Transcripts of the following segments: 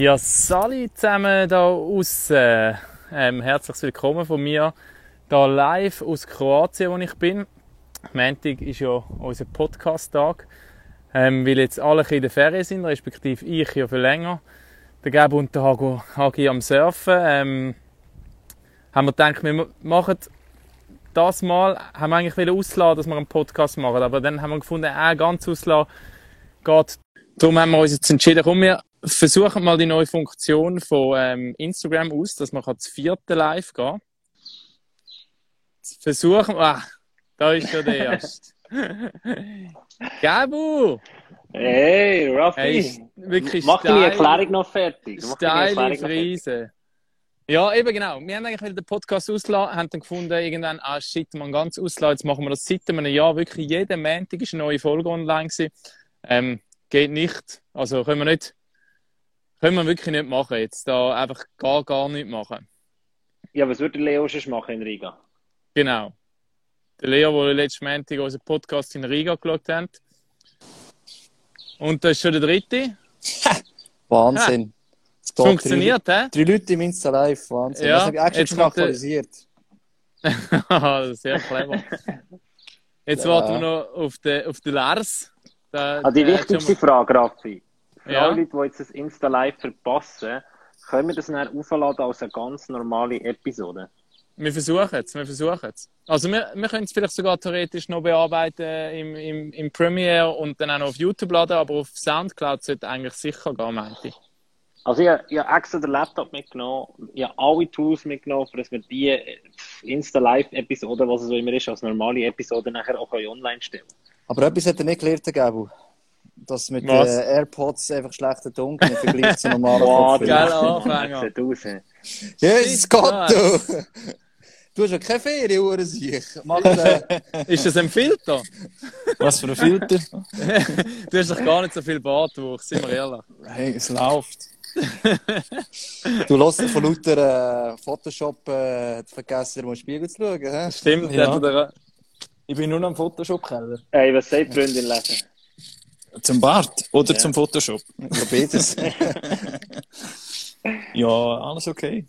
Ja, Sali zusammen da außen. Ähm, herzlich willkommen von mir da live aus Kroatien, wo ich bin. Montag ist ja unser Podcast-Tag, ähm, weil jetzt alle in der Ferien sind, respektive ich ja viel länger. Der Gab und der Hago, Hagi am Surfen. Ähm, haben wir gedacht, wir machen das Mal, haben wir eigentlich ausladen, dass wir einen Podcast machen, aber dann haben wir gefunden, äh, ganz ausladen geht. Darum haben wir uns jetzt entschieden, komm, wir versuchen mal die neue Funktion von ähm, Instagram aus, dass man das vierte Live gehen Versuchen ah, da ist schon der erste. Gabu! Hey, Raffi! Hey, wirklich Mach deine Erklärung noch fertig. Steile Friese. Ja, eben genau. Wir haben eigentlich den Podcast auslassen, haben dann gefunden, irgendwann, ah shit, man ganz auslassen, jetzt machen wir das seit einem Jahr. Wirklich jeden Montag ist eine neue Folge online gewesen. Ähm, geht nicht. Also können wir nicht können wir wirklich nicht machen jetzt. Da einfach gar, gar nicht machen. Ja, was würde Leo schon machen in Riga? Genau. Der Leo, der letztes Montag unseren Podcast in Riga geschaut hat. Und das ist schon der dritte. Wahnsinn. Es funktioniert, hä? Drei Leute im Insta Live, Wahnsinn. Ja, das habe ich extra schon aktualisiert. Sehr clever. Jetzt ja. warten wir noch auf den, auf den Lars. Da, ah, die wichtigste Frage, Raffi. Für ja. alle Leute, die jetzt das Insta Live verpassen, können wir das dann aufladen als eine ganz normale Episode? Wir versuchen es, wir versuchen es. Also wir, wir können es vielleicht sogar theoretisch noch bearbeiten im, im, im Premiere und dann auch noch auf YouTube laden, aber auf Soundcloud sollte eigentlich sicher gehen, meinte ich. Also ich, ich habe extra den Laptop mitgenommen, ich habe alle Tools mitgenommen, dass wir die Insta-Live-Episode, was es so immer ist, als normale Episode nachher auch online stellen Aber etwas hat er nicht gelernt, Gabu dass mit den AirPods einfach schlechter Ton im Vergleich zu normalen Boah, geil Anfänger. Ja, es geht du. Du hast ja keine Ferien, Uhrensiech. Ist das ein Filter? Was für ein Filter? du hast doch gar nicht so viel Bartwuchs, sind wir ehrlich. Hey, es läuft. du lässt von lauter äh, Photoshop äh, vergessen, mal Spiegel zu schauen. He? Stimmt, ja. Ich bin nur noch am Photoshop-Keller. Hey, was sagt Freundin lesen? Zum Bart oder ja. zum Photoshop? Ja, beides. ja, alles okay.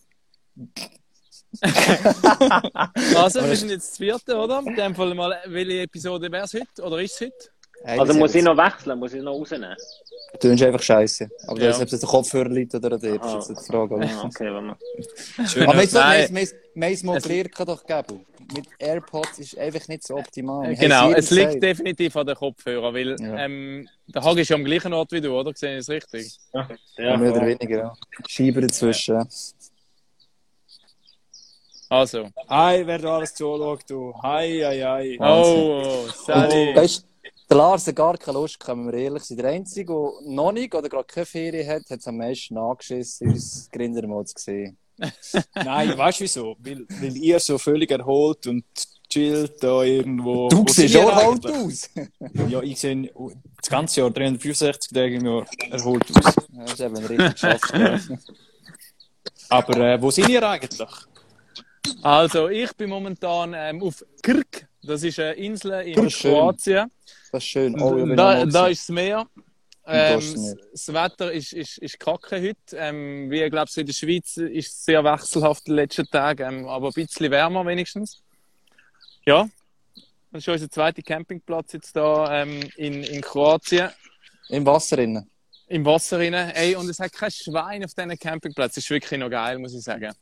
also, wir sind jetzt das vierte, oder? In dem Fall mal, welche Episode wäre es heute? Oder ist es heute? Hey, also muss ich noch wechseln, muss ich noch rausnehmen? Du tust einfach scheiße. Aber ja. das, ob es der Kopfhörer liegt oder der, das ist jetzt die Frage. Ah, okay, wenn man. Aber wir haben es mal gelernt, doch geben. Mit AirPods ist einfach nicht so optimal. Genau, es liegt gesagt. definitiv an den Kopfhörern, weil ja. ähm, der Hag ist ja am gleichen Ort wie du, oder? Sehe ich es richtig? Ja, ja mehr oder weniger, ja. Schieber dazwischen. Ja. Also. Hi, wer da alles zuschaut, du. Hi, hi, hi. Oh, Sally. Oh, der Lars hat gar keine Lust, können wir ehrlich sein. Der Einzige, der noch nicht oder gerade keine Ferien hat, hat es am meisten angeschissen, uns Grindermod zu sehen. Nein, weißt du wieso? Weil, weil ihr so völlig erholt und chillt da irgendwo. Du siehst auch erholt aus. ja, ich sehe das ganze Jahr 365 Tage im Jahr erholt aus. Ja, das ist eben richtig geschafft. Aber äh, wo sind ihr eigentlich? Also, ich bin momentan ähm, auf Krk. Das ist eine Insel in Kroatien. Das ist schön. Oh, da, da ist das Meer. Ähm, das Wetter ist, ist, ist kacke heute. Ähm, wie ich glaube, in der Schweiz ist es sehr wechselhaft in den letzten Tagen, ähm, aber ein bisschen wärmer wenigstens. Ja, das ist unser zweiter Campingplatz jetzt da ähm, in, in Kroatien. Im Wasser innen. Im Wasser innen. Ey, und es hat kein Schwein auf diesem Campingplatz. Das ist wirklich noch geil, muss ich sagen.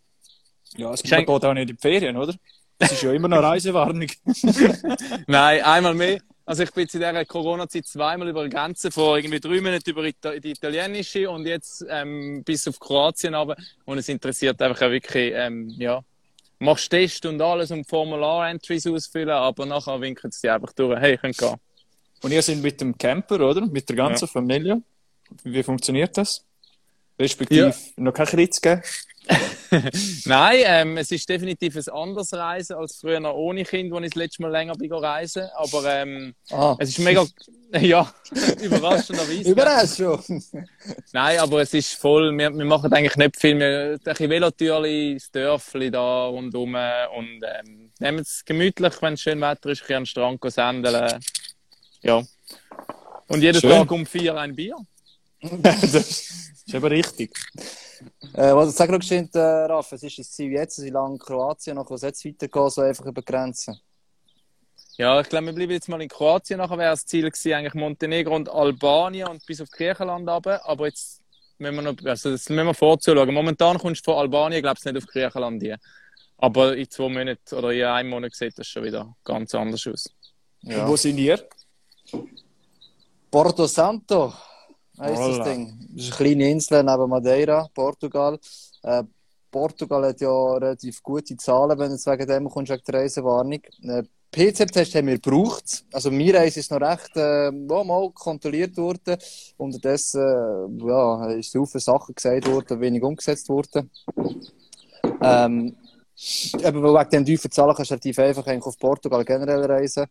Ja, es geht auch nicht in die Ferien, oder? Das ist ja immer noch Reisewarnung. Nein, einmal mehr. Also ich bin jetzt in dieser Corona-Zeit zweimal über die Grenze, vor irgendwie drei Minuten über die italienische und jetzt ähm, bis auf Kroatien runter. Und es interessiert einfach auch wirklich, ähm, ja, machst Test und alles und Formular-Entries ausfüllen, aber nachher winken sie einfach durch. Hey, könnt gehen. Und ihr seid mit dem Camper, oder? Mit der ganzen ja. Familie. Wie funktioniert das? Respektive ja. noch kein Kritz geben? Nein, ähm, es ist definitiv ein anderes Reisen als früher noch ohne Kind, wo ich das letzte Mal länger bin reisen. Aber ähm, ah. es ist mega, ja, überraschenderweise. Überraschung! Nein, aber es ist voll, wir, wir machen eigentlich nicht viel. Wir ein bisschen Velotürli, das Dörfli da rundherum und ähm, nehmen es gemütlich, wenn es schön Wetter ist, ein bisschen an den Strand sendeln. Ja. Und jeden schön. Tag um vier ein Bier. Ist aber richtig. Äh, was sag noch geschehen, äh, Raff, was ist das Ziel jetzt? Wie lange Kroatien noch was jetzt weitergehen, so einfach über die Grenzen? Ja, ich glaube, wir bleiben jetzt mal in Kroatien. Nachher wäre das Ziel gewesen, eigentlich Montenegro und Albanien und bis auf Griechenland runter. Aber jetzt müssen wir noch, also das müssen wir vorzuschauen. Momentan kommst du von Albanien, glaube ich, nicht auf Griechenland hier. Aber in zwei Monaten oder in einem Monat sieht das schon wieder ganz anders aus. Und wo sind ihr? Porto Santo heisst das Ding. Das ist eine kleine Insel neben Madeira, Portugal. Äh, Portugal hat ja relativ gute Zahlen, wenn du jetzt wegen dem kommst, wegen der Reisewarnung. Äh, PCR-Test haben wir gebraucht. Also, mir Reise ist noch recht äh, mal kontrolliert worden. Unterdessen äh, ja, ist so viele Sachen gesagt worden, wenig umgesetzt worden. Ähm, eben wegen den tiefen Zahlen kannst du relativ einfach eigentlich auf Portugal generell reisen.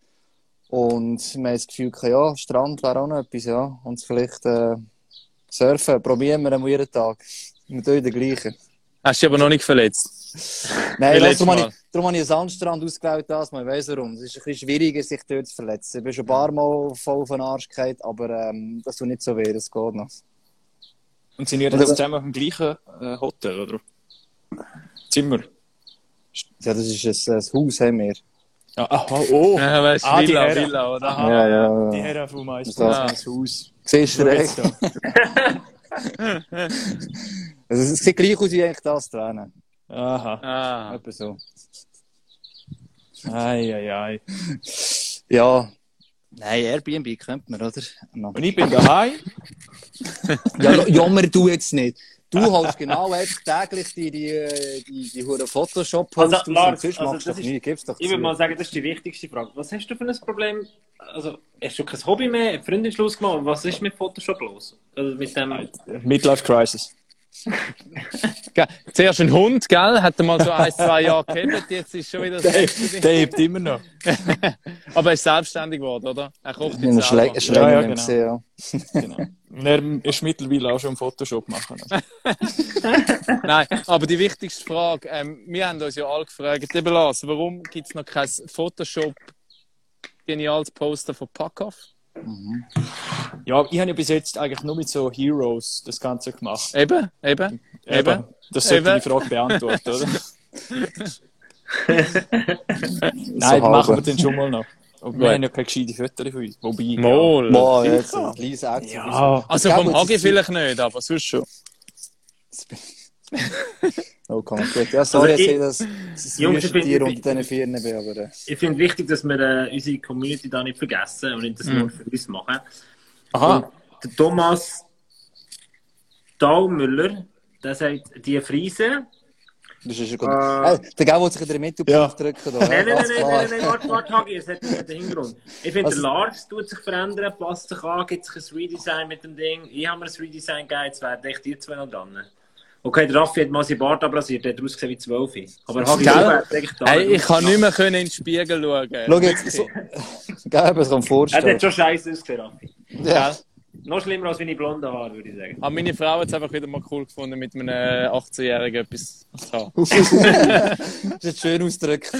Und wir haben das Gefühl, gehabt, ja, Strand wäre auch noch etwas, ja. Und vielleicht äh, surfen, probieren wir am jeden Tag. Wir tun den gleichen. Hast du dich aber noch nicht verletzt? Nein, also, letztes darum, habe ich, darum habe ich einen Sandstrand ausgewählt, das mal. Ich weiss warum. Es ist ein bisschen schwieriger, sich dort zu verletzen. Ich bin schon ein paar Mal voll auf den Arsch gefallen, aber ähm, das tut nicht so weh, das geht noch. Und sind ihr jetzt zusammen im gleichen äh, Hotel, oder? Zimmer? Ja, das ist ein, ein Haus, haben wir. Ja, aha, oh! Ja, weißt Ah, die Villa, Herren. Villa, oder? Aha. Ja, ja, Die ja. Herren vom Meister Das- haben das Haus. Siehst du recht? Also, es sieht gleich aus wie eigentlich das da hinten. Aha. Ah. Etwa so. Ei, ei, ei. Ja. Nein, Airbnb könnte man, oder? Und ich bin daheim. Ja, jammer du jetzt nicht. Du holst genau einfach täglich die, die, die, die hure photoshop Also, posts Lars, und sonst also machst du das doch ist- nie, doch Ich würde mal sagen, das ist die wichtigste Frage. Was hast du für ein Problem? Also, hast du kein Hobby mehr? Einen Freundinschluss gemacht? Was ist mit Photoshop los? Also mit dem... Midlife Crisis. Zuerst ein Hund, gell? Hat er mal so ein, zwei Jahre gehabt, jetzt ist schon wieder das Der, hebt immer noch. Aber er ist selbstständig geworden, oder? Er kocht In jetzt der selber. Schle Schläge Ja, ja, ja, gesehen, ja. Genau. Und er ist mittlerweile auch schon im Photoshop machen. Nein, aber die wichtigste Frage, ähm, wir haben uns ja alle gefragt, lieber Lars, warum gibt es noch kein Photoshop geniales Poster von Packoff? Ja, ich habe ja bis jetzt eigentlich nur mit so Heroes das Ganze gemacht. Eben, eben, eben. Eben. Das sollte Eben. die Frage beantworten, oder? Nein, halbe. machen wir den schon mal noch. Und wir haben ja keine gescheite Fotos von uns. Wobei. ja. Mol. Boah, jetzt ein kleines Action. Ja. Also Ja, vom Hagi vielleicht nicht, aber sonst schon. Oh, komm, gut. Ja, sorry, Also ich- dass ich das, Jungs, ich Tier unter diesen Vieren bin, aber... Äh, Ich finde wichtig, dass wir äh, unsere Community da nicht vergessen und nicht das nur für uns machen. Aha. Der Thomas Daumüller, der sagt, die Friese. das ist ja gut. Äh. Äh, der Gau will sich in der Mitte Ja. drücken. Da, Nein, nein, nein, nein, nein, nein, nein, warte, warte, Hagi, es hat einen Hintergrund. Ich finde, Also- der Lars tut sich verändern, passt sich an, gibt sich ein Redesign mit dem Ding. Ich habe mir ein Redesign gegeben, jetzt werden echt die zwei noch dran. Okay, der Raffi hat mal seinen Bart abrasiert, der hat ausgesehen wie 12. Aber Hagi, wärst eigentlich da. Hey, ich kann nicht mehr können in den Spiegel schauen. Schau jetzt, so... Gell, aber es kann Er vorstellen. hat schon scheiße ausgesehen, Raffi. Ja. Noch schlimmer als meine blonden Haare, würde ich sagen. Aber meine Frau hat es einfach wieder mal cool gefunden, mit einem 18-Jährigen etwas zu haben. das ist schön ausgedrückt.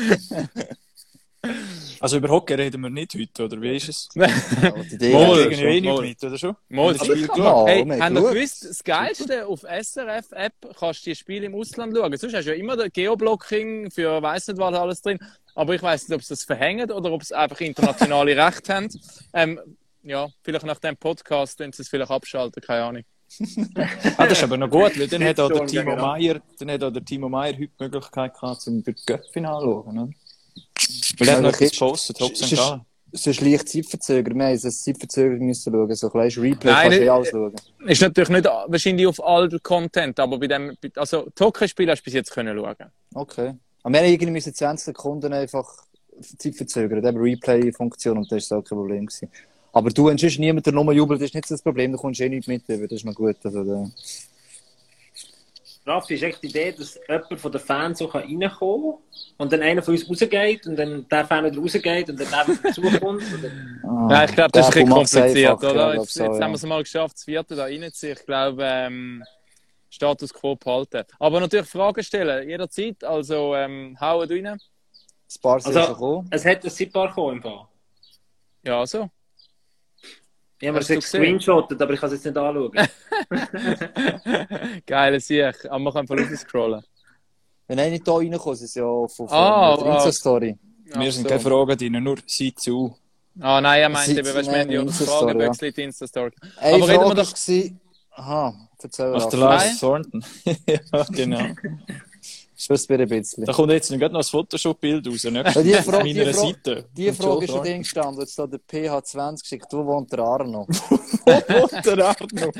Also über Hockey reden wir nicht heute, oder wie ist es? Mal. nicht mit, oder schon? Mal, Das Spiel geschaut. Hey, habt ihr gewusst, das Geilste auf SRF-App kannst du die Spiele im Ausland schauen. Sonst hast du ja immer das Geoblocking für weiss nicht was alles drin. Aber ich weiß nicht, ob sie das verhängen oder ob sie einfach internationale Rechte haben. Ähm, ja, vielleicht nach dem Podcast, wenn sie es vielleicht abschalten, keine Ahnung. Ah, das ist aber noch gut, weil dann hat auch der Shitstorm Timo gegen Meier, dann hat auch der Timo Meier heute die Möglichkeit gehabt, zum durch das Göppfinale zu schauen, oder? Weil er noch etwas gepostet, Top Es St. ist- Gallen. Es ist leicht Zeitverzögert. Wir haben ein Zeitverzögert müssen schauen. So ein kleines Replay Nein, kannst du eh alles schauen. Ist natürlich nicht wahrscheinlich auf all Content, aber bei dem, also Hockeyspiel hast du bis jetzt können schauen. Okay. Aber wir haben irgendwie müssen 20 Sekunden einfach Zeit verzögern, eben Replay-Funktion, und das war auch kein Problem. Gewesen. Aber du, wenn sonst niemand der Nummer jubelt, ist nicht so das Problem, du kommst eh nicht mit, aber das ist noch gut. Also, da. Raffi, ist echt die Idee, dass jemand von den Fans so reinkommen kann und dann einer von uns rausgeht und dann der Fan wieder rausgeht und dann der wieder dazukommt. oder? Ah, Ja, ich glaube, das ist ein bisschen kompliziert, oder? Jetzt, so, jetzt ja. haben wir es mal geschafft, das vierte da reinzuziehen. Ich glaube, ähm, Status quo behalten. Aber natürlich Fragen stellen, jederzeit. Also, ähm, hauen rein. Ein paar sind Also- schon gekommen. Es hat ein Sippar gekommen im Fall. Ja, so. Ich mir du das gesehen? gescreenshottet, aber ich kann es jetzt nicht anschauen. Geile Sicht. Aber man kann einfach scrollen. Wenn einer hier reinkommt, ist es ja auf, auf Ah, der ah. Insta-Story. Wir sind keine Fragen drin, nur sie zu. Ah, nein, er meinte eben, weißt wir haben ja Fragen Insta-Story, ja. Insta-Story. Aber reden wir Frage doch- war... Aha, erzähl Ach, der. Lars Thornton. ja, genau. Schwör's mir ein bisschen. Da kommt jetzt gerade noch ein Photoshop-Bild raus. Ne? Ja, die Frage- Auf die meiner Frage- Seite. Die Frage ist schon drin gestanden, jetzt da der PH20 geschickt, wo wohnt der Arno? Thornton. der Arno.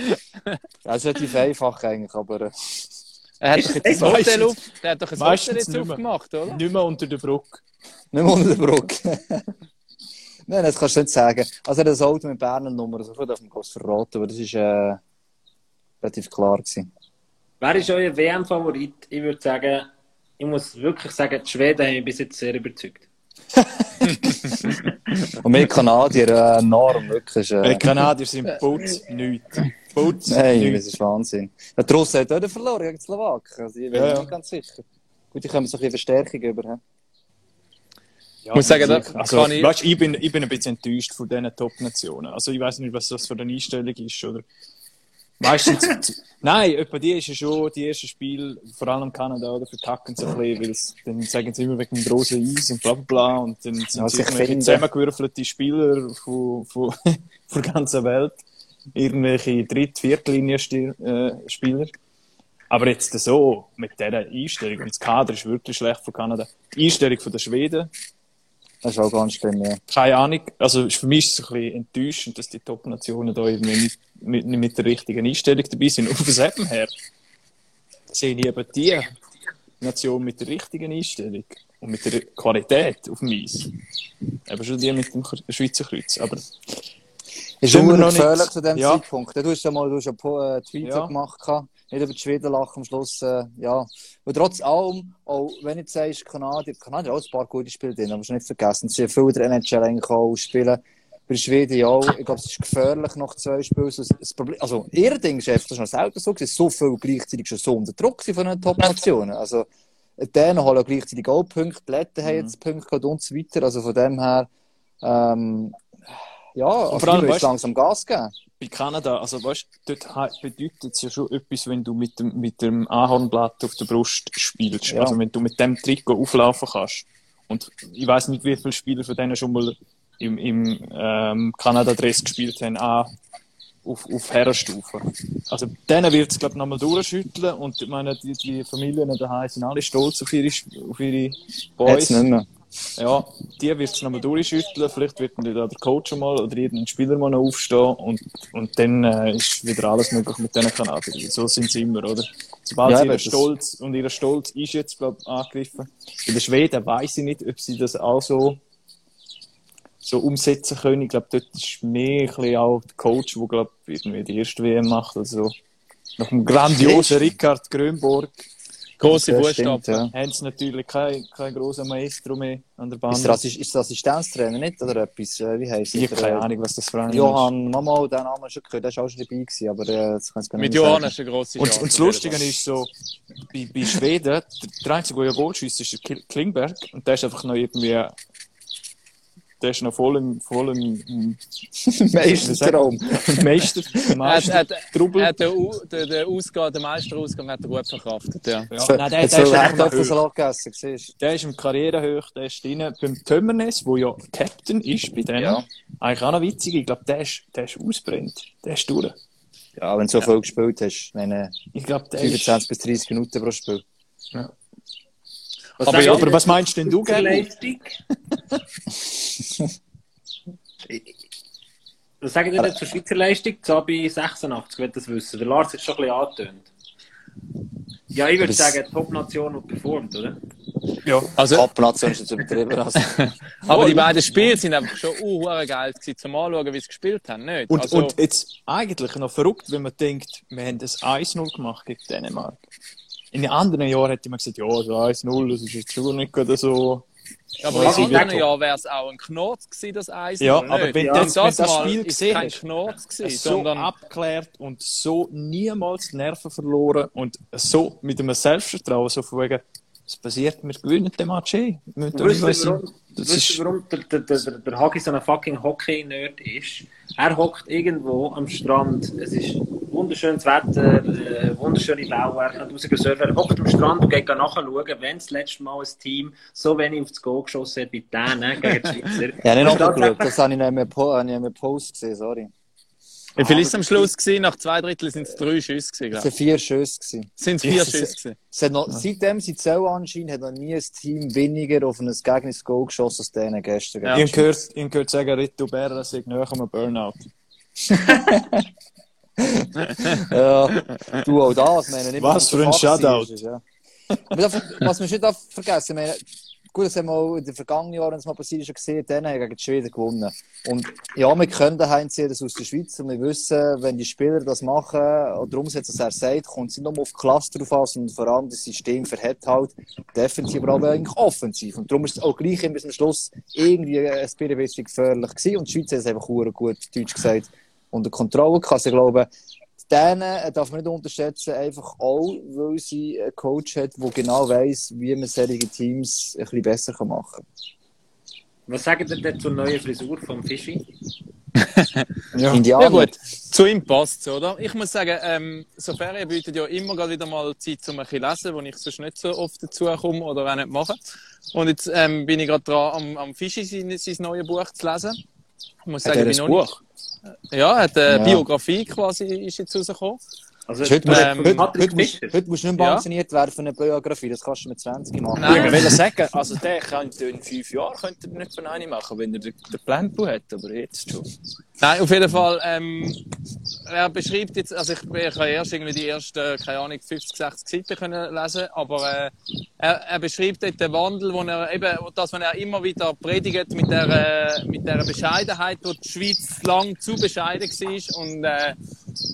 Das ist relativ einfach eigentlich, aber... äh, Er hat doch jetzt ein Hotel auf, der hat doch ein Hotel jetzt aufgemacht, oder? Nicht mehr unter der Brücke. Nicht mehr unter der Brücke. Nein, das kannst du nicht sagen. Also er hat ein Auto mit Berner Nummer, also ich darf man es verraten, aber das ist äh, relativ klar gewesen. Wer ist euer WM-Favorit? Ich würde sagen, ich muss wirklich sagen, die Schweden haben mich bis jetzt sehr überzeugt. Und wir Kanadier, äh, enorm, wirklich. Die Äh, Kanadier sind Putz, nichts. Putz, nein, das nichts. ist Wahnsinn. Der Russen hat auch verloren gegen die Slowaken, also ich bin Ja, ja. nicht ganz sicher. Gut, die kommen so ein bisschen Verstärkung über. Ja, muss sagen, da also, kann ich- weißt, ich, bin, ich bin ein bisschen enttäuscht von diesen Top-Nationen. Also ich weiß nicht, was das für eine Einstellung ist. Oder meistens, nein, etwa die ist ja schon die ersten Spiele, vor allem Kanada, oder vertacken sie ein bisschen, weil es- dann sagen sie immer wegen dem großen Eis und bla bla bla und dann sind Ja, sie irgendwelche zusammengewürfelte Spieler von, von, von der ganzen Welt, irgendwelche Dritt-, Viertlinie-Spieler. Aber jetzt so, mit dieser Einstellung, und das Kader ist wirklich schlecht von Kanada. Die Einstellung von der Schweden, Das ist auch ganz schlimm, ja. keine Ahnung. Also für mich ist es ein bisschen enttäuschend, dass die Top-Nationen da irgendwie nicht mit, mit der richtigen Einstellung dabei sind. Und von dem her sehe ich eben die Nation mit der richtigen Einstellung und mit der Qualität auf dem Eis. Eben schon die mit dem Schweizer Kreuz. Aber Ist immer noch gefährlich nicht- zu dem Ja. Zeitpunkt. Du hast ja mal du hast äh, Tweet Ja. gemacht, nicht über die Schweden lachen am Schluss. Äh, ja. Und trotz allem, auch wenn du jetzt sagst, Kanadier, Kanadier auch ein paar gute Spiele drin, aber nicht vergessen, sie haben viele der NHL eigentlich auch spielen. Bei den Schweden ja auch. Ich glaube, es ist gefährlich nach zwei Spielen. Also, das Problem, also, ihr Ding einfach, das ist noch selten so gewesen, so viel gleichzeitig schon so unter Druck von den Top-Nationen. Also, denen holen gleichzeitig auch Punkte, die Letten haben jetzt Punkte und so weiter. Also, von dem her, ähm, ja, also, vor allem, müssen weißt- langsam Gas geben. bei Kanada, also weißt dort he- bedeutet es ja schon etwas, wenn du mit dem, mit dem Ahornblatt auf der Brust spielst. Ja. Also wenn du mit dem Trikot auflaufen kannst. Und ich weiß nicht, wie viele Spieler von denen schon mal im, im ähm, Kanada-Dress gespielt haben, auch auf, auf Herrenstufe. Also denen wird es, glaube ich, nochmal durchschütteln und ich meine, die, die Familien daheim sind alle stolz auf ihre, auf ihre Boys. Jetzt nicht mehr. Ja, die wird es nochmal durchschütteln. Vielleicht wird dann da der Coach mal oder irgendein Spieler mal noch aufstehen und, und dann äh, ist wieder alles möglich mit diesen Kanadiern. So sind sie immer, oder? Sobald Ja, sie ihren Stolz und ihr Stolz ist jetzt, glaube ich, angegriffen. Bei den Schweden weiß ich nicht, ob sie das auch so, so umsetzen können. Ich glaube, dort ist mehr ein bisschen auch der Coach, der, glaube irgendwie die erste WM macht. Also, nach dem grandiosen Rickard Grönborg Große stimmt, ja. haben sie natürlich kein, kein großer Maestro mehr an der Bahn. Ist der, Assi- ist der Assistenztrainer nicht oder etwas? Äh, Wie heisst Ich habe keine Ahnung, was das für ein Johann, Mama, den Namen schon gehört, der ist auch schon dabei gewesen, aber äh, das kann ich gar nicht Mit Johann ist eine grosse Und, Chance. und das Lustige ist so, bei, bei Schweden, der, der einzige, der ja Goal schießt, ist der Klingberg. Und der ist einfach noch irgendwie, der ist noch voll im, voll im, im Meistertraum. Meister, Er Meister, Trubel. er U- den, den Ausgang, den Meisterausgang hat er gut verkraftet, ja. ja, nein, der, der, ist. Kartoffelsalat gegessen, der ist im Karrierehoch, der ist drin. Beim Tömmernes, der ja Captain ist bei denen, Ja. eigentlich auch noch witzig, ich glaube, der ist, der ist ausbrennt. Der ist durch. Ja, wenn du so viel gespielt hast, meine Ich glaube, der ist... 25 bis 30 Minuten pro Spiel. Was Aber ja, Aber was meinst denn du? Leistung? Was sagen ihr denn zur Schweizer Leistung? Zabi 86, will das wissen. Der Lars hat schon ein bisschen angetönt. Ja, ich würde sagen, Top-Nation und performt, oder? Ja. Also, Top-Nation ist jetzt übertrieben. Also, aber die beiden Spiele sind einfach schon uh, geil gewesen, zum Anschauen, wie sie gespielt haben, nicht? Und, also, und jetzt eigentlich noch verrückt, wenn man denkt, wir haben das 1-0 gemacht gegen Dänemark. In den anderen Jahren hätte man gesagt, ja, so 1-0, das ist jetzt schon nicht gerade so. aber in anderen. Jahren wäre es auch ein Knorz gewesen, das Eis. Ja, aber wenn Ja. jetzt wenn das, das Spiel ist gesehen kein hast, Knorz gewesen, so sondern abgeklärt und so niemals die Nerven verloren und so mit einem Selbstvertrauen, so von wegen, Es passiert, wir gewinnen den Match eh. Wisst ihr, das ist- warum der, der, der, der, der Hagi so ein fucking Hockey-Nerd ist? Er hockt irgendwo am Strand, es ist wunderschönes Wetter, äh, wunderschöne Bauwerke, er kann rausgehen surfen. Er hockt am Strand und geht nachschauen, wenn das letzte Mal ein Team so wenig aufs Goal geschossen hat wie denen gegen die Schweizer. Ja, nicht nachgeschaut. Das habe ich nicht mehr, po nicht mehr Post gesehen, sorry. Wie viel ist es am Schluss gewesen? Nach zwei Drittel sind es drei Schüsse gewesen, Es waren vier Schüsse. gewesen. Sind es vier. Schüsse gewesen? Es hat noch, Seitdem sie zählen anscheinend, hat noch nie ein Team weniger auf ein Gegnerisches Goal geschossen als denen gestern. Ja. Ich habe gehört, sagen, Rito Berra sei näher am Burnout. Ja, du auch das, meine nicht Was für ein Shoutout. ist, Ja. Was man nicht darf vergessen, meine, gut, das haben wir auch in den vergangenen Jahren, wenn es mal passiert ist, schon gesehen, dann haben wir gegen die Schweden gewonnen. Und ja, wir können daheim sehen, das aus der Schweiz und wir wissen, wenn die Spieler das machen oder umsetzen, was er sagt, kommt es nicht nur auf die Klasse drauf an, sondern vor allem das System verhält halt defensiv, aber auch eigentlich offensiv. Und darum ist es auch gleich immer bis zum Schluss irgendwie ein bisschen gefährlich gewesen und die Schweiz hat es einfach gut, deutsch gesagt, unter Kontrolle gehabt. Also ich glaube, denen äh, darf man nicht unterschätzen, einfach auch, weil sie einen Coach hat, der genau weiss, wie man solche Teams ein bisschen besser kann machen Was sagt ihr denn zur neuen Frisur vom Fischi? kann. Ja. Indianer. Ja gut, zu ihm passt oder? Ich muss sagen, ähm, so Ferien bietet ja immer gerade wieder mal Zeit zum ein bisschen lesen, wo ich sonst nicht so oft dazu komme oder auch nicht mache. Und jetzt ähm, bin ich gerade dran, am, am Fischi sein, sein neues Buch zu lesen. Ich muss Hat sagen, ich bin Buch? Nicht, ja, hat eine Ja. Biografie quasi ist jetzt rausgekommen. Also, Heute, musst, Ähm, heute, heute, musst, heute musst du nicht mehr Ja. pensioniert werden für eine Biografie, das kannst du mit 20 machen. Nein. Ich will sagen, also der könnte in fünf Jahren könnte er nicht von einem machen, wenn er den, den Plan hat, aber jetzt schon. Nein, auf jeden Fall, ähm, er beschreibt jetzt, also ich, ich habe erst irgendwie die ersten, keine Ahnung, 50, 60 Seiten können lesen, aber äh, er, er beschreibt dort den Wandel, wo er eben, das, was er immer wieder predigt mit der, äh, mit der Bescheidenheit, wo die Schweiz lang zu bescheiden war und äh,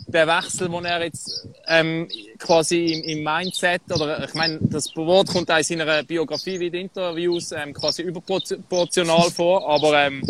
der Wechsel, den er jetzt ähm, quasi im, im Mindset, oder ich meine, das Wort kommt auch in seiner Biografie wie den Interviews ähm, quasi überproportional vor, aber ähm,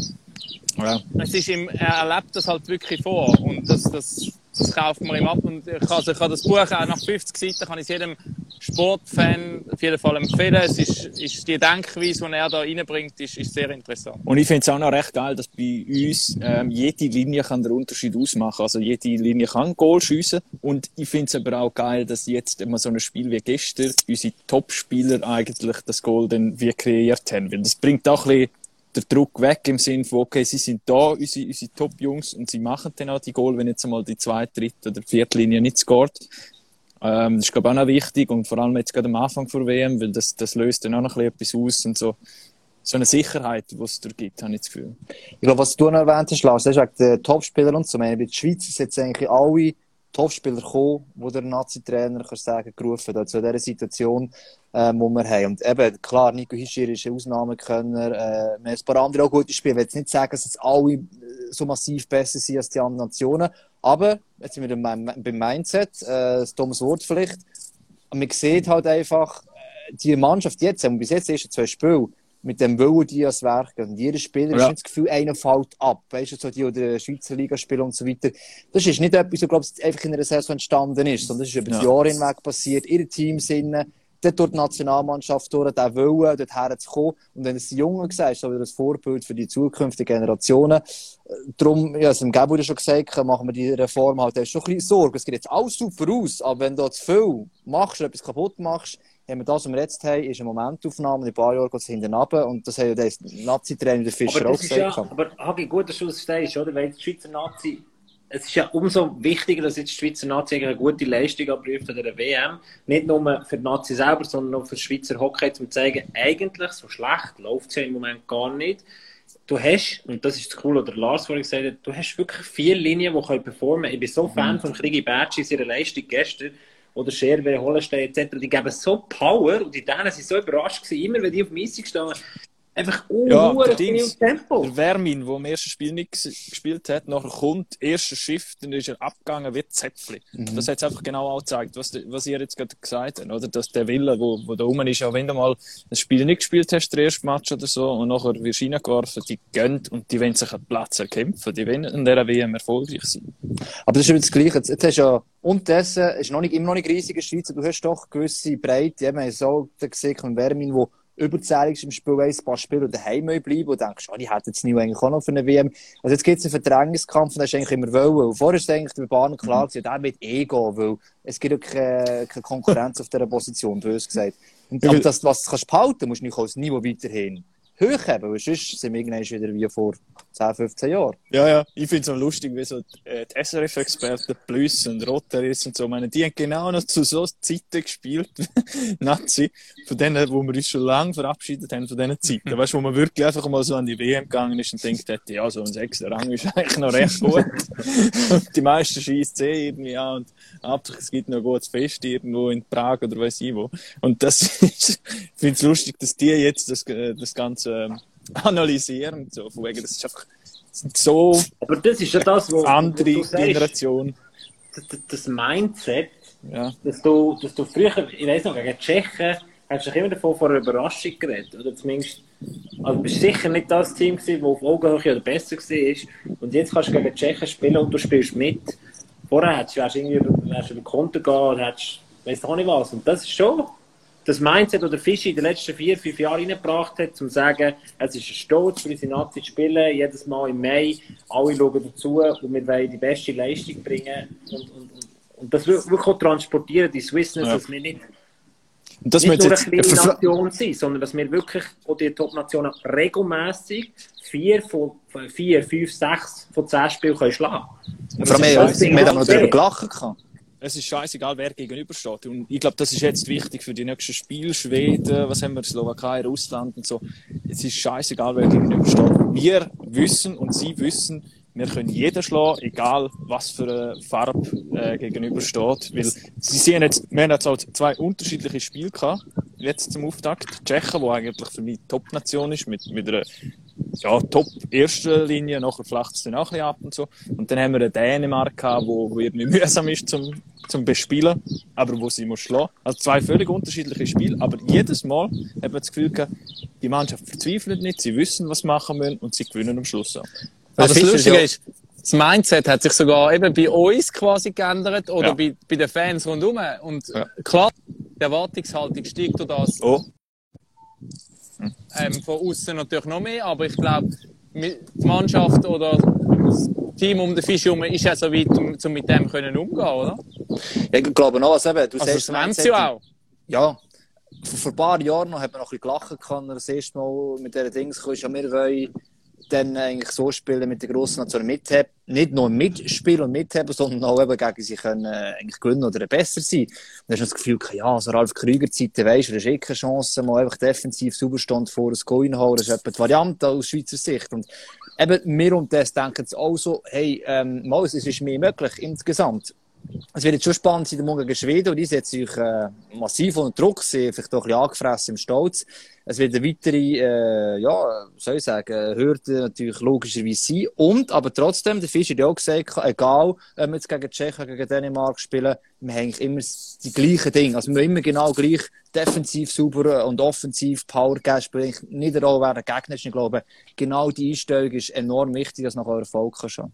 Ja. es ist ihm, er erlebt das halt wirklich vor und das, das, das kauft man ihm ab und ich kann, also ich kann das Buch auch nach 50 Seiten kann ich es jedem Sportfan auf jeden Fall empfehlen. Es ist, ist die Denkweise, die er da reinbringt, ist, ist sehr interessant. Und ich finde es auch noch recht geil, dass bei uns ähm, jede Linie kann den Unterschied ausmachen. Also jede Linie kann ein Goal schiessen. Und ich finde es aber auch geil, dass jetzt immer so ein Spiel wie gestern unsere Top-Spieler eigentlich das Goal dann wie kreiert haben. Weil das bringt auch ein bisschen den Druck weg im Sinne von, okay, sie sind da, unsere, unsere Top-Jungs, und sie machen dann auch die Goal, wenn jetzt einmal die zweite, dritte oder vierte Linie nicht scored. Ähm, das ist, glaube ich, auch noch wichtig und vor allem jetzt gerade am Anfang der WM, weil das, das löst dann auch noch ein bisschen etwas aus und so. So eine Sicherheit, die es da gibt, habe ich das Gefühl. Ich glaube, was du noch erwähnt hast, Lars, das ist wegen den Topspieler und so. Ich meine, bei der Schweiz sind jetzt eigentlich alle Topspieler gekommen, wo der Nazi-Trainer sagen, gerufen hat, zu dieser Situation, ähm, wo wir haben. Und eben, klar, Nico Hischir ist ein Ausnahmekönner, äh, wir haben ein paar andere auch gute Spieler. Ich will jetzt nicht sagen, dass jetzt alle äh, so massiv besser sind als die anderen Nationen, aber, jetzt sind wir beim, Mindset, äh, das Wort vielleicht, und man sieht halt einfach, äh, die Mannschaft jetzt, wir bis jetzt die ersten zwei Spiele, mit dem Willen, die ans Werk gehen. Und jeder Spieler Ja. ist das Gefühl, einer fällt ab. Weißt du, so die, die in der Schweizer Liga spielen und so weiter. Das ist nicht etwas, was, glaube ich, einfach in einer Saison entstanden ist, sondern das ist über das Ja. Jahr hinweg passiert. Ihre Teams sind dort durch die Nationalmannschaft durch, der Willen, dort herzukommen. Und wenn es die Jungen gesagt so wieder das Vorbild für die zukünftigen Generationen. Äh, Darum, ja, es im Gabu schon gesagt, machen wir die Reform halt, da ist schon ein bisschen Sorge. Es geht jetzt alles super aus, aber wenn du zu viel machst, oder etwas kaputt machst, haben wir das, was wir jetzt haben, ist eine Momentaufnahme. In ein paar Jahren geht es hinten runter. Und das hat ja der Nazi-Trainer, der Fischer, Aber auch ist ja, gesagt. aber Hagi, gut, dass du das stehst, oder? Weil die Schweizer Nazi, es ist ja umso wichtiger, dass jetzt die Schweizer Nazi eine gute Leistung abruft an der WM. Nicht nur für die Nazi selber, sondern auch für das Schweizer Hockey, um zu zeigen, eigentlich so schlecht läuft es ja im Moment gar nicht. Du hast, und das ist das Coole, oder Lars vorhin gesagt hat, du hast wirklich vier Linien, die können performen. Ich bin so Fan von Krigi Bertschi, ihrer Leistung gestern, oder Scherbe, Hollenstein etc. Die geben so Power und die Dänen sind so überrascht gewesen, immer wenn die auf dem Eis gestanden einfach Ja, uh, der viel Dings. Tempo. Der Vermin, der im ersten Spiel nicht ges- gespielt hat, nachher kommt, erster Schiff, dann ist er abgegangen wie Zäpfli. Mhm. Das hat es einfach genau auch gezeigt, was, was ihr jetzt gerade gesagt habt, oder? Dass der Wille, wo, wo da rum ist, auch wenn du mal ein Spiel nicht gespielt hast, der erste Match oder so, und nachher wirst du reingeworfen, die gönnt und die wollen sich einen Platz erkämpfen, die wollen in dieser WM erfolgreich sein. Aber das ist immer das Gleiche. Jetzt, jetzt hast du ja Und äh, ist noch nicht, immer noch nicht riesig in der Schweiz, du hast doch gewisse Breite. Ja, wir haben so gesehen, von Vermin, wo überzählig ist im Spiel, ein paar Spieler daheim bleiben und denkst, oh, die hätten jetzt nie eigentlich auch noch für eine WM. Also jetzt gibt es einen Verdrängungskampf und das ist eigentlich immer wollen. Und vorher ist eigentlich der Bahn klar gewesen, der wird eh gehen, weil es gibt auch keine, keine Konkurrenz auf dieser Position, bös gesagt. Und aber das, was du kannst behalten, musst du nicht als Niveau weiterhin hoch haben, weil sonst sind wir irgendwann wieder wie vor 10, 15 Jahren. Ja, ja, ich finde es auch lustig, wie so die, äh, die SRF-Experten Plus und Rotaris und so, meine, die haben genau noch zu so Zeiten gespielt, Nazi, von denen, wo wir uns schon lange verabschiedet haben, von diesen Zeiten. weißt du, wo man wirklich einfach mal so an die WM gegangen ist und denkt, hätte, ja, so ein sechster Rang ist eigentlich noch recht gut. und die meisten schießt eh irgendwie an und Hauptsache es gibt noch ein gutes Fest irgendwo in Prag oder weiß ich wo. Und das ist, ich finde es lustig, dass die jetzt das, äh, das Ganze ähm, analysieren. So, von wegen, das ist einfach so Aber das ist ja das, wo, andere wo sagst, Generation. das, das Mindset, Ja. dass du, dass du früher, ich weiß noch, gegen Tschechen, hast du dich immer davon vor einer Überraschung geredet. Oder zumindest, also du bist sicher nicht das Team gewesen, das auf Augenhöhe oder besser war. Und jetzt kannst du gegen Tschechen spielen und du spielst mit. Vorher hättest du wärst irgendwie über, wärst über Konto gehen oder hättest, weiss auch nicht was. Und das ist schon das Mindset, das der Fischi in den letzten vier, fünf Jahren reingebracht hat, um zu sagen, es ist ein Stolz für unsere Nazi spielen, jedes Mal im Mai, alle schauen dazu und wir wollen die beste Leistung bringen und, und, und, und das wir- wirklich auch transportieren, die Swissness, Ja. dass wir nicht, das nicht nur eine kleine Nation sind, sondern dass wir wirklich auch die Top-Nationen regelmässig vier, von, vier, fünf, sechs von zehn Spielen können schlagen Und vor allem, wir, wir haben darüber gelachen gehabt. Es ist scheißegal, wer gegenübersteht. Und ich glaube, das ist jetzt wichtig für die nächsten Spiele. Schweden, was haben wir, Slowakei, Russland und so. Es ist scheißegal, wer gegenübersteht. Wir wissen und sie wissen, wir können jeden schlagen, egal was für eine Farbe äh, gegenübersteht. Weil sie sehen jetzt, wir haben jetzt auch zwei unterschiedliche Spiele gehabt, jetzt zum Auftakt. Die Tschechen, wo eigentlich für mich Top-Nation ist, mit, mit einer ja, top ersten Linie, nachher flacht es dann auch ein bisschen ab und so. Und dann haben wir eine Dänemark gehabt, wo, wo irgendwie mühsam ist zum, zum Bespielen, aber wo sie muss schlagen. Also zwei völlig unterschiedliche Spiele, aber jedes Mal hat man das Gefühl gehabt, die Mannschaft verzweifelt nicht, sie wissen, was machen müssen und sie gewinnen am Schluss auch. Aber das Lustige ist, das Mindset hat sich sogar eben bei uns quasi geändert oder Ja. bei, bei den Fans rundherum. Und Ja. klar, die Erwartungshaltung steigt durch das Oh, ähm, von außen natürlich noch mehr, aber ich glaube, die Mannschaft oder das Team um den Fisch herum ist ja so weit, um, um mit dem können umgehen, oder? Ja, Ich glaube noch, was eben, du Also sagst, das sie ja auch. Ja, vor, ein paar Jahren noch hat man noch ein bisschen gelachen können, das erste Mal mit diesen Dings kam, ja, wir wollen dann eigentlich so spielen mit der grossen Nation mithaben, nicht nur mitspielen und mithaben, sondern auch eben gegen sie können äh, eigentlich gewinnen oder besser sein. Und dann hast du das Gefühl, ja, so Ralf Krüger Zeiten, weisst du, das ist eh keine Chance, mal einfach defensiv sauber stand vor ein Goal reinhauen, das ist etwa die Variante aus Schweizer Sicht. Und eben, wir und das denken auch so, hey, ähm, mal, es ist mehr möglich insgesamt. Es wird jetzt schon spannend sein, Morgen gegen Schweden, und die setzen sich äh, massiv unter Druck, sind vielleicht auch ein bisschen angefressen im Stolz. Es wird eine weitere, äh, ja, soll ich sagen, Hürde natürlich logischerweise sein. Und, aber trotzdem, der Fisch hat ja auch gesagt, egal, ob wir jetzt gegen Tschechien, gegen Dänemark spielen, wir haben immer die gleichen Dinge. Also wir haben immer genau gleich defensiv sauber und offensiv Power geben, nicht der Gegner ist. Ich glaube, genau die Einstellung ist enorm wichtig, dass nachher Erfolg kann.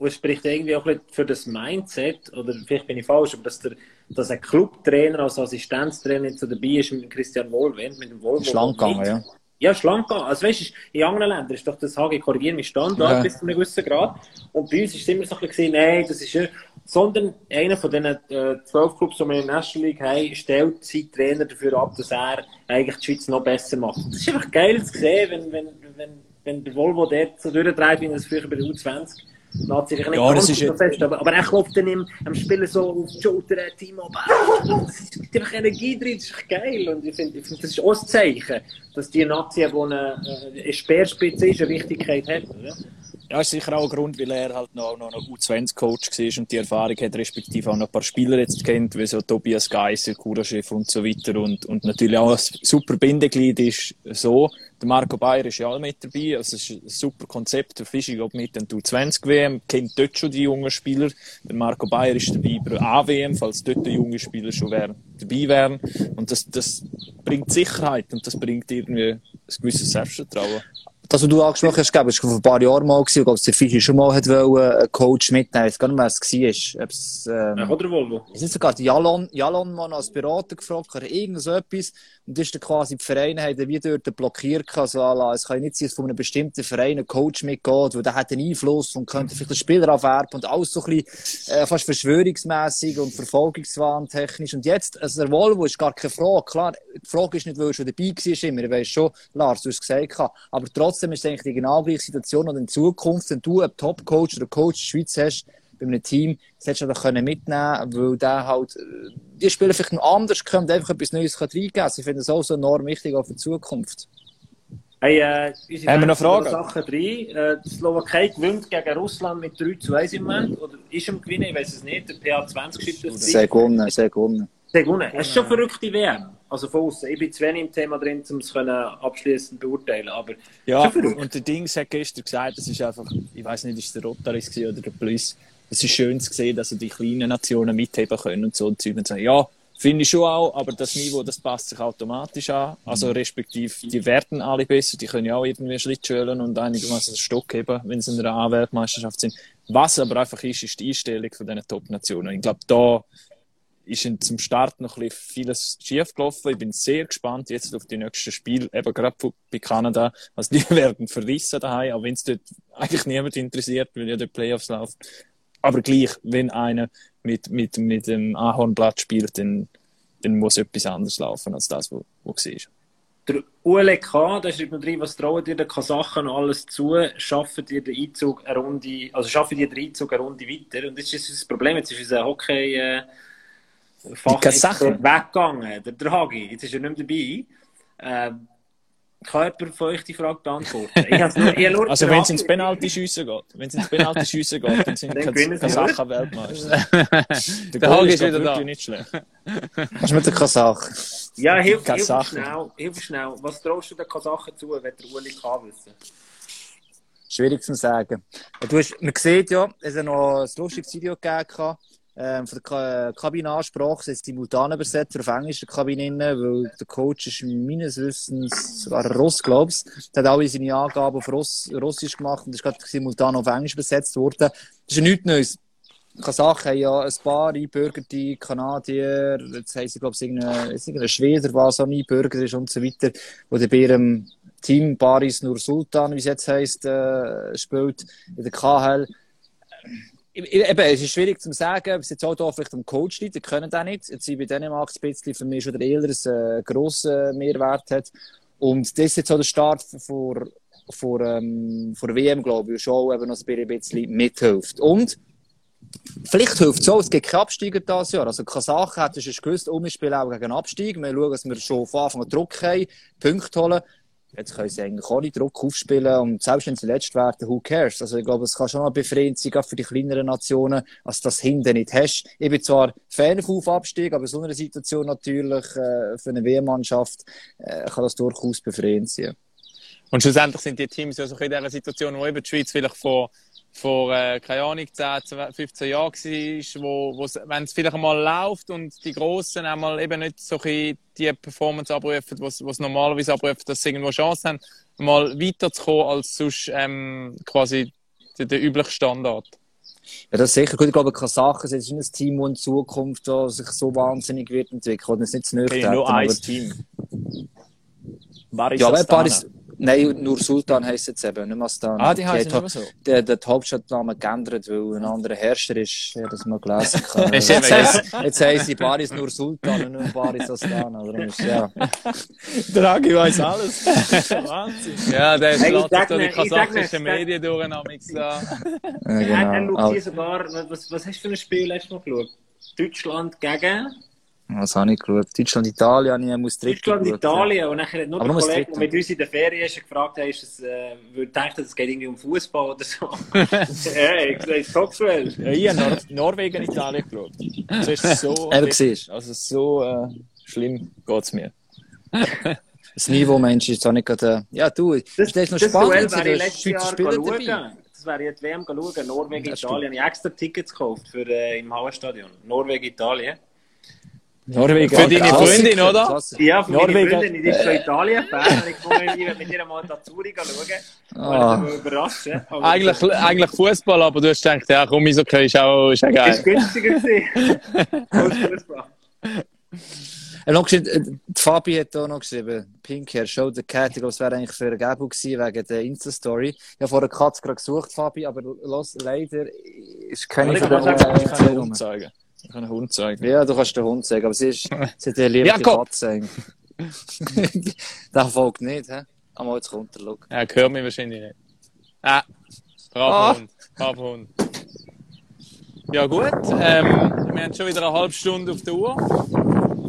Und es spricht irgendwie auch ein für das Mindset, oder vielleicht bin ich falsch, aber dass, der, dass ein Clubtrainer als Assistenztrainer so dabei ist mit Christian Wohlwend, mit dem Volvo. Schlank gegangen, ja. Ja, schlank gegangen. Also weißt du, in anderen Ländern ist doch das HG korrigieren mit Standard Ja. bis zu einem gewissen Grad. Und bei uns ist es immer so ein bisschen, nein, das ist ja, sondern einer von diesen äh, zwölf Clubs, die wir in der National League haben, stellt seinen Trainer dafür ab, dass er eigentlich die Schweiz noch besser macht. Das ist einfach geil zu sehen, wenn, wenn, wenn, wenn der Volvo dort so durchdreht, wie er es früher bei der U20 Nazi sich nicht Ja, ganz ist so fest, aber, aber er klopft dann ihm, am Spieler so auf die Schulter, Timo, ist gibt einfach Energie drin, das ist echt geil. Und ich finde, das ist auch ein Zeichen, dass die Nazi, die eine, äh, eine Speerspitze ist, eine Wichtigkeit hat. Oder? Ja, ist sicher auch ein Grund, weil er halt noch, noch ein U20-Coach war und die Erfahrung hat, respektive auch noch ein paar Spieler jetzt kennt, wie so Tobias Geisser, Kuraschef und so weiter und, und natürlich auch ein super Bindeglied ist so. Der Marco Bayer ist ja auch mit dabei, also es ist ein super Konzept, der Fischi geht mit die U20-WM, kennt dort schon die jungen Spieler. Der Marco Bayer ist dabei bei der AWM, falls dort die jungen Spieler schon wären, dabei wären und das, das bringt Sicherheit und das bringt irgendwie ein gewisses Selbstvertrauen. Das, was du angesprochen hast, glaube ich, vor ein paar Jahren mal gewesen, glaube, der Fischi schon mal hat wollen, einen Coach mitnehmen. Ich weiß gar nicht mehr, wer es war. Ob es, ähm, Ja, oder Volvo? ist nicht sogar Jalon, Jalon mal als Berater gefragt oder irgend so etwas. Und das ist dann quasi die Vereine haben wie dort blockiert gehabt, so à la, es kann ja nicht sein, dass von einem bestimmten Verein ein Coach mitgeht, weil der hat einen Einfluss und könnte vielleicht den Spieler abwerben und alles so ein bisschen, äh, fast verschwörungsmässig und verfolgungswahn technisch. Und jetzt, also der Volvo ist gar keine Frage. Klar, die Frage ist nicht, weil er schon dabei war immer. Ich weiss schon, Lars, du hast es gesagt, aber trotzdem ist es eigentlich die genau gleiche Situation und in Zukunft, wenn du einen Top-Coach oder Coach in der Schweiz hast, bei einem Team, das hättest du doch können mitnehmen weil der halt, äh, die Spieler vielleicht noch anders können und einfach etwas Neues reingeben kann. Ich finde das auch so enorm wichtig auch für die Zukunft. Hey, äh, unsere Haben wir noch Fragen? Sache 3. Äh, die Slowakei gewinnt gegen Russland mit 3 zu 1 im Moment. Oder ist am Gewinnen, ich weiß es nicht. Der PA20 schreibt das. Sehr gewonnen, sehr gewonnen. Sehr gewonnen. Es ist schon verrückte WM. Also von außen. Ich bin zu wenig im Thema drin, um es abschließend beurteilen. Aber Ja, und der Dings hat gestern gesagt, das ist einfach, ich weiß nicht, ist es der Rotaris oder der Plus. Es ist schön zu sehen, dass die kleinen Nationen mitheben können und so und Zeug und sagen, ja, finde ich schon auch, aber das Niveau, das passt sich automatisch an. Also respektive, die werden alle besser, die können ja auch irgendwie Schlittschulen und einigermaßen einen Stock heben, wenn sie in einer A-Weltmeisterschaft sind. Was aber einfach ist, ist die Einstellung von diesen Top-Nationen. Ich glaube, da ist zum Start noch ein bisschen vieles schief gelaufen. Ich bin sehr gespannt jetzt auf die nächsten Spiele, eben gerade bei Kanada. Also die werden verrissen daheim, auch wenn es dort eigentlich niemand interessiert, weil ja die Playoffs laufen. Aber gleich, wenn einer mit, mit, mit dem Ahornblatt spielt, dann, dann muss etwas anderes laufen als das, was wo war. der ULK, da schreibt noch drin, was trauen dir den Kasachen alles zu? Schaffen dir den Einzug eine Runde, also schaffen dir den Einzug eine Runde weiter? Und das ist das Problem. Jetzt ist unser Hockey, äh, Fach Kasachen? weggegangen, der Draghi. Jetzt ist er nicht mehr dabei. Ähm, kann jemand von euch die Frage beantworten? Ich nur, ich hab nur Also wenn es ins Draghi- Penalty-Schiessen geht, wenn es ins Penalty-Schiessen geht, dann sind Kasachen Weltmeister. Der Der Goal Hagi ist wieder da. nicht schlecht. Was mit der Kasach? Ja, hilf, hilf schnell, hilf schnell. Was traust du den Kasachen zu, wenn der Uli kann wissen? Schwierig zu sagen. Du hast, man sieht ja, es hat noch ein lustiges Video gegeben, ähm, von der Ka Kabinenansprache, ist simultan übersetzt auf Englisch, der weil der Coach ist meines Wissens sogar ein Russ, glaubst Der hat alle seine Angaben auf Russ, Russisch gemacht und ist gerade simultan auf Englisch übersetzt worden. Das ist ja nichts Neues. Kasachen haben ja ein paar einbürgerte Kanadier, jetzt haben sie, glaube ich, irgendeinen irgendein Schweder, was auch einbürgert ist und so weiter, wo der bei ihrem Team Baris Nur Sultan, wie es jetzt heisst, äh, spielt in der KHL. Eben, es ist schwierig zu sagen, ob es jetzt auch da vielleicht am Coach liegt, die können das nicht. Jetzt sind bei Dänemark ein bisschen für mich schon der Ehlers äh, grossen Mehrwert hat. Und das ist jetzt auch der Start vor, vor, ähm, vor WM, glaube ich, schon eben noch ein bisschen mithilft. Und Vielleicht hilft es auch, es gibt keine Absteiger dieses Jahr. Also Kasachen es schon gewusst, wir spielen auch gegen einen Abstieg. Wir schauen, dass wir schon von Anfang an Druck haben, Punkte holen. Jetzt können sie eigentlich ohne Druck aufspielen und selbst wenn sie letzt werden, who cares? Also ich glaube, es kann schon eine Befreiung sein, gerade für die kleineren Nationen, als das hinten nicht hast. Ich bin zwar Fan von Aufabstieg, aber in so einer Situation natürlich äh, für eine WM-Mannschaft äh, kann das durchaus befreiend sein. Und schlussendlich sind die Teams ja so in dieser Situation, wo eben die Schweiz vielleicht vor, vor äh, keine Ahnung, 10, 12, 15 Jahren war, wo, wo wenn es vielleicht einmal läuft und die Grossen einmal eben nicht so die Performance abrufen, was was normalerweise abrufen, dass sie irgendwo Chance haben, mal weiterzukommen als sonst ähm, quasi der, der übliche Standard. Ja, das ist sicher gut. Ich glaube, Kasachen sind ein Team, das in Zukunft sich so wahnsinnig wird entwickeln. Das ist nicht zu nötig. Okay, nur ein Team. Baris Ja, aber Astana. Paris, nein, nur Sultan heisst es jetzt eben, nicht Astana. Ah, die heißen hat immer so. der, der Hauptstadtname geändert, weil ein anderer Herrscher ist, ja, das mal gelesen kann. Ist jetzt, heisst, heisst sie Paris nur Sultan und nicht Paris Astana. Darum ist, ja. Draghi weiß alles. Wahnsinn. Ja, der sag da die kasachischen Medien durch, amix da. ja genau. schaut hier sogar, was, was hast du für ein Spiel hast du noch geschaut? Deutschland gegen Was habe ich geschaut? Deutschland, Italien, habe ich muss dritte Deutschland, geschaut, Italien. Und nachher hat noch Aber der nur das Kollege, der mit uns in der Ferien ist, gefragt hat, ist es, äh, würde denken, es geht irgendwie um Fußball oder so. hey, ich sage, Topswell. Ja, ich habe Nor Norwegen, Italien geschaut. Das ist so, Eben siehst du. also so äh, schlimm geht's mir. Das Niveau, Mensch, ist auch nicht gerade, äh, ja, du, Das, das ist noch das spannend, wäre da ich letztes Jahr schauen. Das wäre jetzt WM schauen. Norwegen, Das Italien. Ich habe extra Tickets gekauft für, äh, im Hauenstadion. Norwegen, Italien. Norwegen. Für deine Klassiker, Freundin, oder? Klassiker. Ja, meiner Norwegen. Freundin, die ist schon Italien-Fan. Und ich komme irgendwie mit ihr mal da Zürich schauen. Ah. Oh. überraschen. Aber Eigentlich, eigentlich Fußball, aber du hast gedacht, ja komm, Eishockey ist auch, ist auch Das ist geil. günstiger gewesen. Als Fußball. Hat noch geschrieben, äh, Fabi hat auch noch geschrieben, Pink Hair Show the Cat, ich glaube, es wäre eigentlich für eine Gebung gewesen, wegen der Insta-Story. Ich habe vor einer Katze gerade gesucht, Fabi, aber los, leider ist keine Aber von ich den kann Ich kann einen. Hund zeigen. Zeigen. Ja, du kannst den Hund sagen, aber sie ist, sie hat ja lieber die. Katze. Der folgt nicht, hä? Einmal jetzt runter, schau. Ja, hört mich wahrscheinlich nicht. Ah, braver Ah. Hund, braver Hund. Ja gut, ähm, wir haben schon wieder eine halbe Stunde auf der Uhr.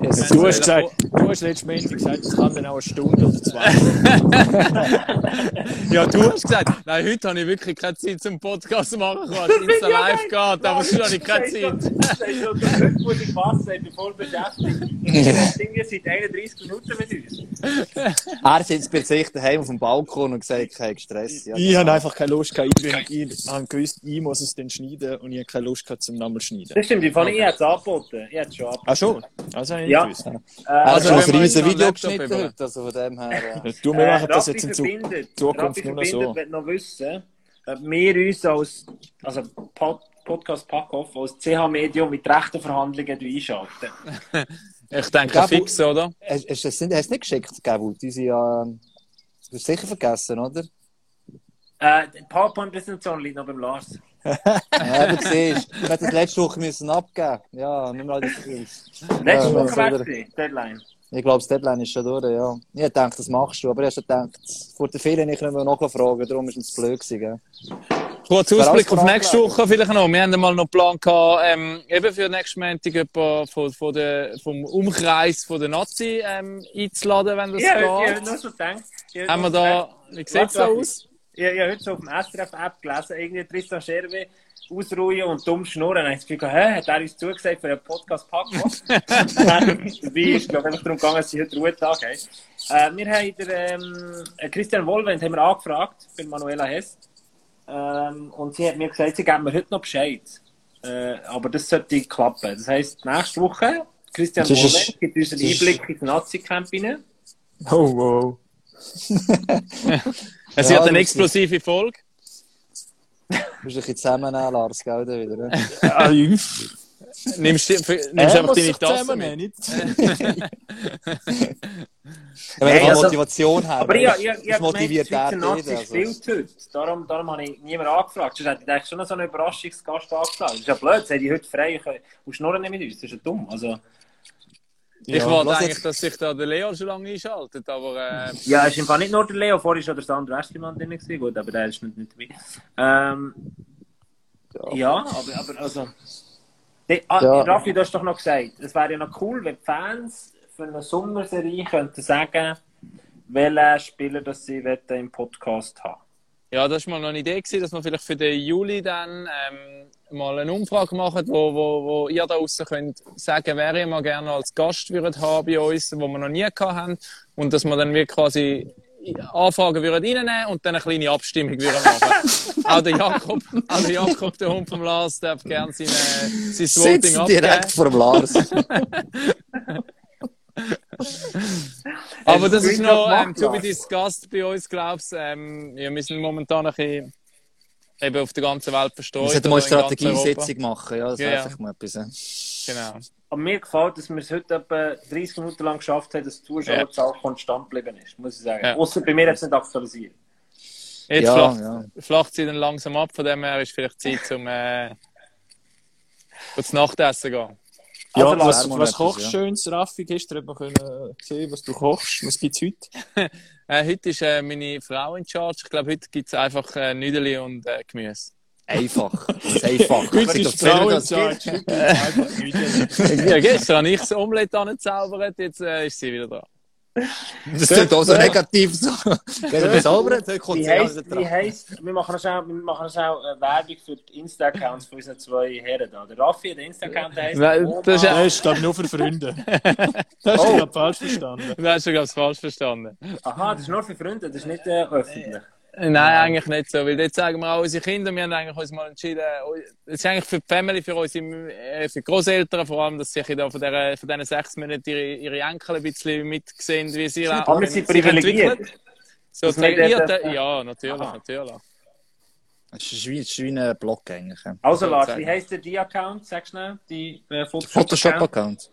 Yes. Du hast gesagt, du hast letztes Montag gesagt, es kann dann auch eine Stunde oder zwei. Ja, du hast gesagt, nein, heute habe ich wirklich keine Zeit zum Podcast machen, weil es Insta live geht, aber sonst habe ich keine Zeit. Das ist schon der muss ich bin voll beschäftigt. Ich bin jetzt seit 31 Minuten mit uns. Er sitzt bei sich daheim auf dem Balkon und gesagt, kein Stress. Ja, Ich habe einfach keine Lust gehabt. Ich, bin- ich habe gewusst, ich muss es dann schneiden und ich habe keine Lust gehabt zum nochmal schneiden. Das stimmt, ich fand, ich hätte es angeboten. Ich hätte es schon angeboten. Ah schon? Also habe ich Ja. gewusst. Er Also, hat wenn schon wir ein riesen Video geschnitten heute, also von dem her. Äh. Du, wir machen das jetzt in Zukunft Raffi nur noch so. will noch wissen, ob wir uns als also Pod Podcast Packoff als CH-Medium mit rechten Verhandlungen einschalten. Ich denke Gabu- fix, oder? Hast hast du es nicht, hast du es nicht geschickt, Gabu? Du hast sicher vergessen, oder? Äh, die PowerPoint-Präsentation liegt noch beim Lars. Ja, du siehst, ich hätte das letzte Woche müssen abgeben. Ja, nimm mal das Skills. Letzte Ja, Woche soll es Deadline. Ich glaube, das Deadline ist schon durch, ja. Ich hätte gedacht, das machst du, aber ich habe gedacht, vor den vielen ich nicht mehr nachfragen, darum ist es blöd gewesen? Kurz Ausblick auf nächste? Woche vielleicht noch. Wir haben mal noch einen Plan gehabt, ähm, eben für nächsten Montag jemanden von, von der, vom Umkreis von der Nazi ähm, einzuladen, wenn das Ja, ich habe geht. nur so gedacht. Haben wir da, wie sieht es da aus? Ich, ich habe heute so auf dem SRF-App gelesen, irgendwie Tristan Scherwe ausruhen und dumm schnurren. Dann habe ich das Gefühl, hä, hat er uns zugesagt für einen Podcast Packoff? Dann ist dabei, ist glaube ich einfach darum gegangen, dass sie heute Ruhetag haben. Äh, wir haben den, ähm, Christian Wohlwend haben wir angefragt, bei Manuela Hess. Ähm, und sie hat mir gesagt, sie geben mir heute noch Bescheid. Äh, aber das sollte klappen. Das heisst, nächste Woche, Christian Wohlwend gibt uns einen Einblick in die Nazi-Camp rein. Oh, wow. Es Ja, wird eine das explosive Folge. Du musst ein bisschen zusammennehmen, Lars, gell, da wieder, ne? Ah, Jüff. Nimmst, du- nimmst Er einfach deine Tasse zusammennehmen, mit. nicht? Ja, wenn Hey, du also- Motivation hast, Aber ich, ich, ich, das ich motiviert die Schweizer der Nazi jeder, also. spielt heute. Darum, darum habe ich niemand angefragt. Sonst hätte ich eigentlich schon so einen Überraschungsgast angefragt. Das ist ja blöd, sie haben die heute frei können- und schnurren nicht mit uns. Das ist ja dumm. Also, Ich Ja, wollte lass eigentlich, jetzt- dass sich da der Leo schon lange einschaltet, aber äh, ja, es ist Fall nicht nur der Leo, vorher war der Sandro Eschlimann drin. gewesen. Gut, aber der ist nicht, nicht dabei. Ähm, ja. aber, aber also... Die, ah, Ja. Raffi, du hast doch noch gesagt, es wäre ja noch cool, wenn die Fans für eine Sommerserie könnten sagen, welchen Spieler das sie im Podcast haben ja, das war mal noch eine Idee, gewesen, dass wir vielleicht für den Juli dann ähm, mal eine Umfrage machen, wo, wo, wo ihr da draußen könnt sagen, wer ihr mal gerne als Gast würdet haben bei uns, wo wir noch nie gehabt haben. Und dass wir dann wie quasi Anfragen würden reinnehmen und dann eine kleine Abstimmung würden machen. auch der Jakob, auch der Jakob, der Hund vom Lars, darf gerne seine, sein Voting abgeben. direkt vor dem Lars. Aber das ist noch ähm, to be discussed bei uns, glaubst ähm, ja, Wir sind momentan ein bisschen eben auf der ganzen Welt verstreut. Wir sollten mal eine Strategiesitzung machen, ja, das Ja, wäre ja. einfach mal etwas. ja. Genau. Aber mir gefällt, dass wir es heute etwa 30 Minuten lang geschafft haben, dass die Zuschauerzahl konstant geblieben ist, muss ich sagen. Ja. Außer bei mir jetzt nicht aktualisiert. Jetzt Ja, flacht, ja. flacht sie dann langsam ab, von dem her ist vielleicht Zeit zum äh, zum Nachtessen gehen. Ja, Also, was, was kochst du ja. schönes, Raffi? Gestern hat man können sehen, was du kochst. Was gibt's heute? Äh, heute ist äh, meine Frau in Charge. Ich glaube, heute gibt es einfach äh, Nüdeli und äh, Gemüse. Einfach. Einfach. Heute ist die Frau in Charge. Ja, gestern habe ich das Omelette angezaubert, jetzt äh, ist sie wieder dran. Das klingt auch so negativ. So. Er sauber? Dann kommt also wie heisst, wir machen auch, wir machen auch äh, Werbung für die Insta-Accounts von unseren zwei Herren da. Der Raffi, der Insta-Account heisst das ist ja- Das ist, glaube ich, nur für Freunde. Das hast du, glaube falsch verstanden. Du hast ganz falsch verstanden. Aha, das ist nur für Freunde, das ist nicht äh, öffentlich. Nein, eigentlich nicht so, weil dort sagen wir auch unsere Kinder, wir haben eigentlich uns mal entschieden, es ist eigentlich für die Family, für unsere, äh, für die Großeltern vor allem, dass sie da von, der, von diesen sechs Monaten ihre, ihre Enkel ein bisschen mitsehen, wie sie Aber wir sind privilegiert. So, wir ihr, dort- ja, natürlich, Aha. natürlich. Das ist wie, das ist wie ein Blog eigentlich. ja. Also Lars, wie heisst der die Account? Sag schnell, die äh, Photoshop-Account. Photoshop-Account.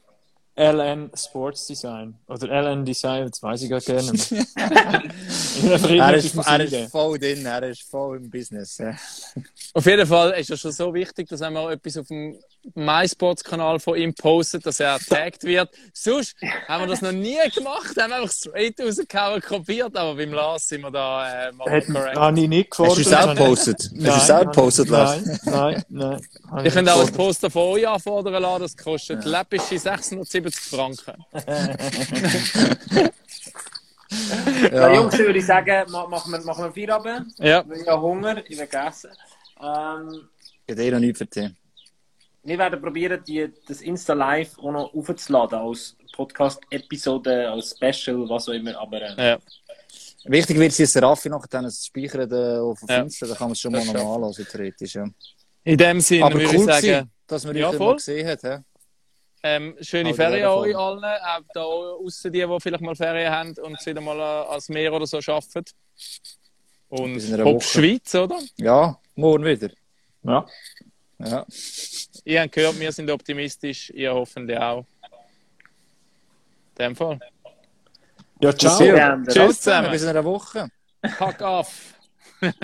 LN Sports Design. Oder LN Design, das weiß ich gar gerne. nicht mehr. Er ist, er ist voll drin, er ist voll im Business. Ja. Auf jeden Fall ist es schon so wichtig, dass wenn man etwas auf dem MySports-Kanal von ihm postet, dass er getaggt wird. Sonst haben wir das noch nie gemacht, haben einfach straight rausgehauen, kopiert, aber beim Lars sind wir da äh, correct. habe ich nicht gefordert. Hast du es auch gepostet? Hast du es auch gepostet, Lars? Nein, nein, nein. Ich ich könnte auch ein Poster von euch anfordern lassen, das kostet läppische 670 Franken. Ja. Jungs, ich würde sagen, ma- machen wir, machen wir Feierabend. Ja, Ich habe Hunger, ich will essen. Ähm, Ich habe eh noch nichts dich. Wir werden probieren, die, das Insta-Live auch noch aufzuladen als Podcast-Episode, als Special, was auch immer. Aber äh, ja. Wichtig wird es, dass Raffi nachher dann es speichert äh, auf Ja. Insta, da kann man es schon mal Das noch mal anhören, theoretisch. Ja. In dem Sinne Aber würde cool ich sagen, gewesen, dass man Ja, euch mal gesehen hat. hä? ähm, schöne Also, Ferien an euch allen, auch da aussen die, die vielleicht mal Ferien haben und wieder mal äh, als Meer oder so arbeiten. Und Woche. Schweiz, oder? Ja, morgen wieder. Ja. Ja. Ihr habt gehört, wir sind optimistisch, ihr hoffentlich auch. In dem Fall. Ja, ciao. Sehr. Ja, Tschüss zusammen. Bis in einer Woche. Pack auf.